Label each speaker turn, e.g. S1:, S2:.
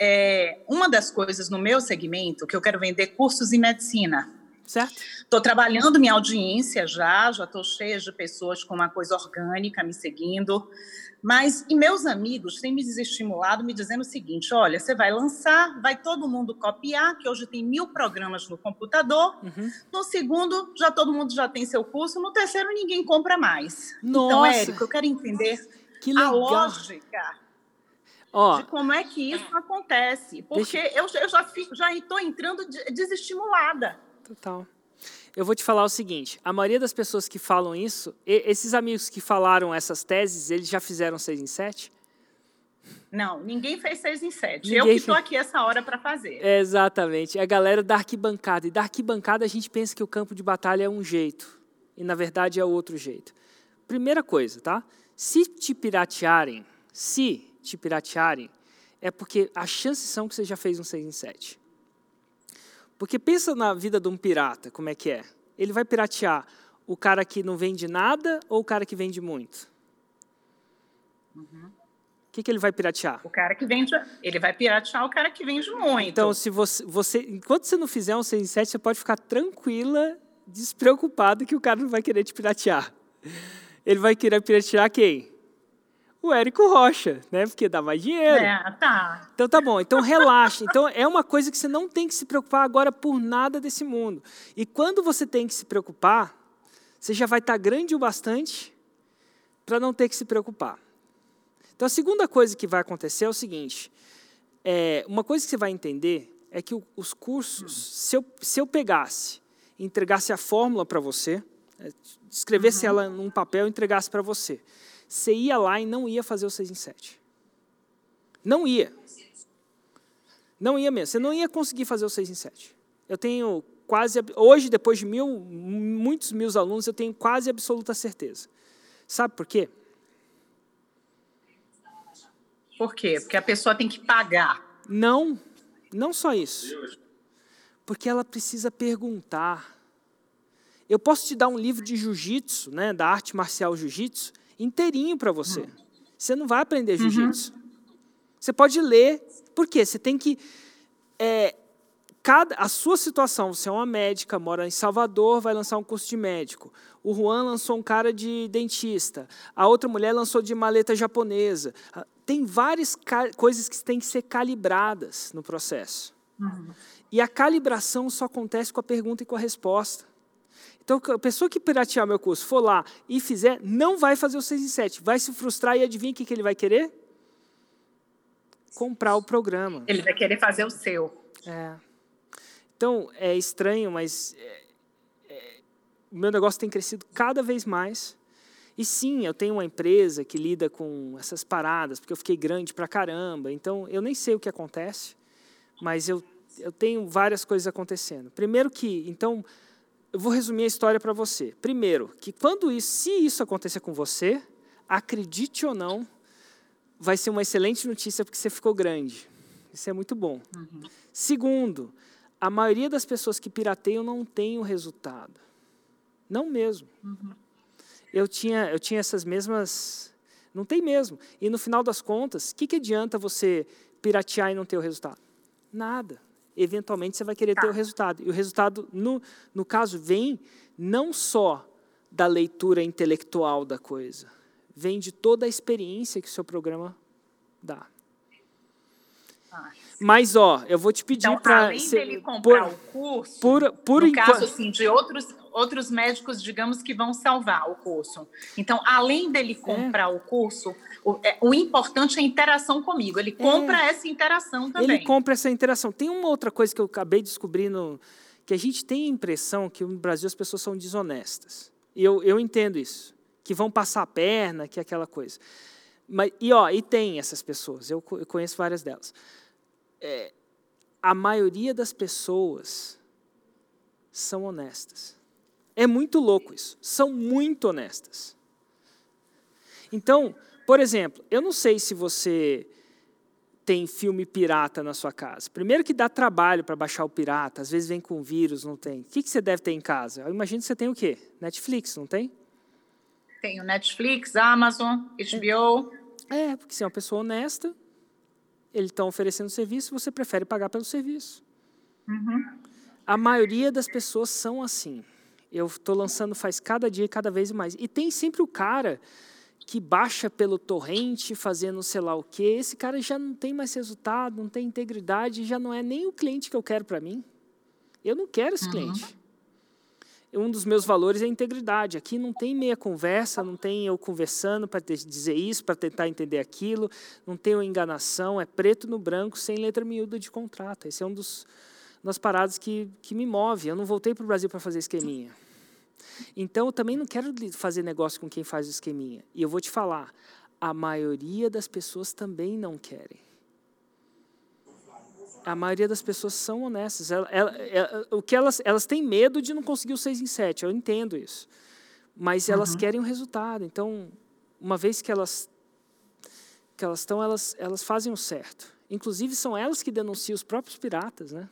S1: é, uma das coisas no meu segmento que eu quero vender cursos em medicina.
S2: Certo.
S1: Estou trabalhando minha audiência já, já estou cheia de pessoas com uma coisa orgânica me seguindo. Mas, e meus amigos têm me desestimulado, me dizendo o seguinte: olha, você vai lançar, vai todo mundo copiar, que hoje tem mil programas no computador. Uhum. No segundo, já todo mundo já tem seu curso. No terceiro, ninguém compra mais. Então, Nossa. Então, Érico, eu quero entender a lógica de como é que isso acontece. Porque eu, eu já estou entrando desestimulada.
S2: Total. Eu vou te falar o seguinte: a maioria das pessoas que falam isso, esses amigos que falaram essas teses, eles já fizeram seis em sete?
S1: Não, ninguém fez seis em sete. Ninguém eu que estou aqui essa hora para fazer.
S2: É, exatamente. É a galera da arquibancada. E da arquibancada a gente pensa que o campo de batalha é um jeito. E na verdade é outro jeito. Primeira coisa, tá? Se te piratearem, se te piratearem, é porque as chances são que você já fez um 6 em 7. Porque pensa na vida de um pirata, como é que é? Ele vai piratear o cara que não vende nada ou o cara que vende muito? Uhum. O que, que ele vai piratear?
S1: O cara que vende, ele vai piratear o cara que vende muito.
S2: Então, se você, você enquanto você não fizer um 6 em 7, você pode ficar tranquila, despreocupada que o cara não vai querer te piratear. Ele vai querer piratear quem? O Érico Rocha, né? Porque dá mais dinheiro.
S1: É, tá.
S2: Então tá bom. Então relaxa. Então é uma coisa que você não tem que se preocupar agora por nada desse mundo. E quando você tem que se preocupar, você já vai estar grande o bastante para não ter que se preocupar. Então a segunda coisa que vai acontecer é o seguinte: é, uma coisa que você vai entender é que os cursos, se eu, se eu pegasse, entregasse a fórmula para você, é, escrevesse uhum. ela num papel e entregasse para você você ia lá e não ia fazer o 6 em 7. Não ia. Não ia mesmo. Você não ia conseguir fazer o 6 em 7. Eu tenho quase. Hoje, depois de mil, muitos mil alunos, eu tenho quase absoluta certeza. Sabe por quê?
S1: Por quê? Porque a pessoa tem que pagar.
S2: Não, não só isso. Porque ela precisa perguntar. Eu posso te dar um livro de jiu-jitsu, né, da arte marcial jiu-jitsu, inteirinho para você. Você não vai aprender uhum. jiu-jitsu. Uhum. Você pode ler, por quê? Você tem que. É, cada, a sua situação, você é uma médica, mora em Salvador, vai lançar um curso de médico. O Juan lançou um cara de dentista. A outra mulher lançou de maleta japonesa. Ah, tem várias coisas que têm que ser calibradas no processo. Uhum. E a calibração só acontece com a pergunta e com a resposta. Então, a pessoa que piratear meu curso for lá e fizer, não vai fazer o 6 em 7. Vai se frustrar e adivinha o que, que ele vai querer? Comprar o programa.
S1: Ele vai querer fazer o seu.
S2: É. Então, é estranho, mas é, é, o meu negócio tem crescido cada vez mais. E sim, eu tenho uma empresa que lida com essas paradas, porque eu fiquei grande pra caramba. Então, eu nem sei o que acontece, mas eu, eu tenho várias coisas acontecendo. Primeiro que, então, eu vou resumir a história para você. Primeiro, que quando isso, se isso acontecer com você, acredite ou não, vai ser uma excelente notícia porque você ficou grande. Isso é muito bom. Uhum. Segundo, a maioria das pessoas que pirateiam não tem o resultado. Não mesmo. Uhum. Eu, tinha, eu tinha essas mesmas. Não tem mesmo. E no final das contas, o que, que adianta você piratear e não ter o resultado? Nada eventualmente você vai querer tá. ter o resultado. E o resultado, no, no caso, vem não só da leitura intelectual da coisa, vem de toda a experiência que o seu programa dá. Mas, ó, eu vou te pedir então, para...
S1: Além dele comprar por, o curso, por, por no caso, assim, de outros outros médicos, digamos, que vão salvar o curso. Então, além dele é. comprar é. o curso, o, é, o, importante é a interação comigo. Ele compra é. essa interação também.
S2: Ele compra essa interação. Tem uma outra coisa que eu acabei descobrindo, que a gente tem a impressão que no Brasil as pessoas são desonestas. E eu, eu entendo isso. Que vão passar a perna, que é aquela coisa. Mas, e, ó, e tem essas pessoas, eu, eu conheço várias delas. É, a maioria das pessoas são honestas. É muito louco isso. São muito honestas. Então, por exemplo, eu não sei se você tem filme pirata na sua casa. Primeiro que dá trabalho para baixar o pirata, às vezes vem com vírus, não tem. O que, você deve ter em casa? Eu imagino que você tem o quê? Netflix, não tem?
S1: Tenho Netflix, Amazon, HBO.
S2: É, porque você é uma pessoa honesta, eles estão oferecendo serviço, você prefere pagar pelo serviço.
S1: Uhum.
S2: A maioria das pessoas são assim. Eu estou lançando faz cada dia, cada vez mais. E tem sempre o cara que baixa pelo torrente, fazendo sei lá o quê. Esse cara já não tem mais resultado, não tem integridade, já não é nem o cliente que eu quero para mim. Eu não quero esse uhum. cliente. Um dos meus valores é a integridade. Aqui não tem meia conversa, não tem eu conversando para dizer isso, para tentar entender aquilo, não tem uma enganação, é preto no branco, sem letra miúda de contrato. Esse é um dos das paradas que, que me move. Eu não voltei para o Brasil para fazer esqueminha. Então, eu também não quero fazer negócio com quem faz o esqueminha. E eu vou te falar, a maioria das pessoas também não querem. A maioria das pessoas são honestas. Ela, ela, ela, o que elas, elas têm medo de não conseguir o 6 em 7, eu entendo isso. Mas elas uhum. querem o um resultado. Então, uma vez que elas que elas estão, elas, elas fazem o certo. Inclusive, são elas que denunciam os próprios piratas, né?